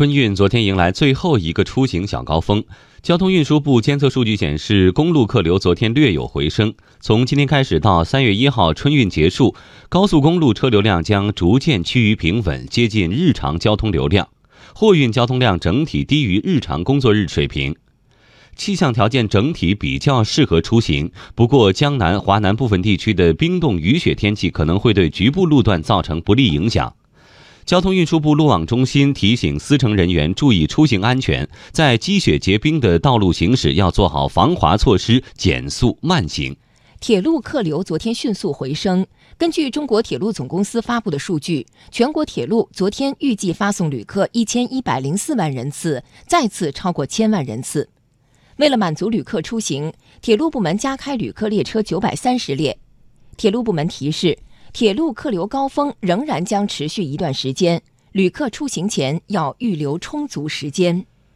春运昨天迎来最后一个出行小高峰。交通运输部监测数据显示，公路客流昨天略有回升。从今天开始到三月一号春运结束，高速公路车流量将逐渐趋于平稳，接近日常交通流量。货运交通量整体低于日常工作日水平。气象条件整体比较适合出行，不过江南、华南部分地区的冰冻雨雪天气可能会对局部路段造成不利影响。交通运输部路网中心提醒司乘人员注意出行安全，在积雪结冰的道路行驶要做好防滑措施，减速慢行。铁路客流昨天迅速回升。根据中国铁路总公司发布的数据，全国铁路昨天预计发送旅客一千一百零四万人次，再次超过千万人次。为了满足旅客出行，铁路部门加开旅客列车九百三十列。铁路部门提示。铁路客流高峰仍然将持续一段时间，旅客出行前要预留充足时间。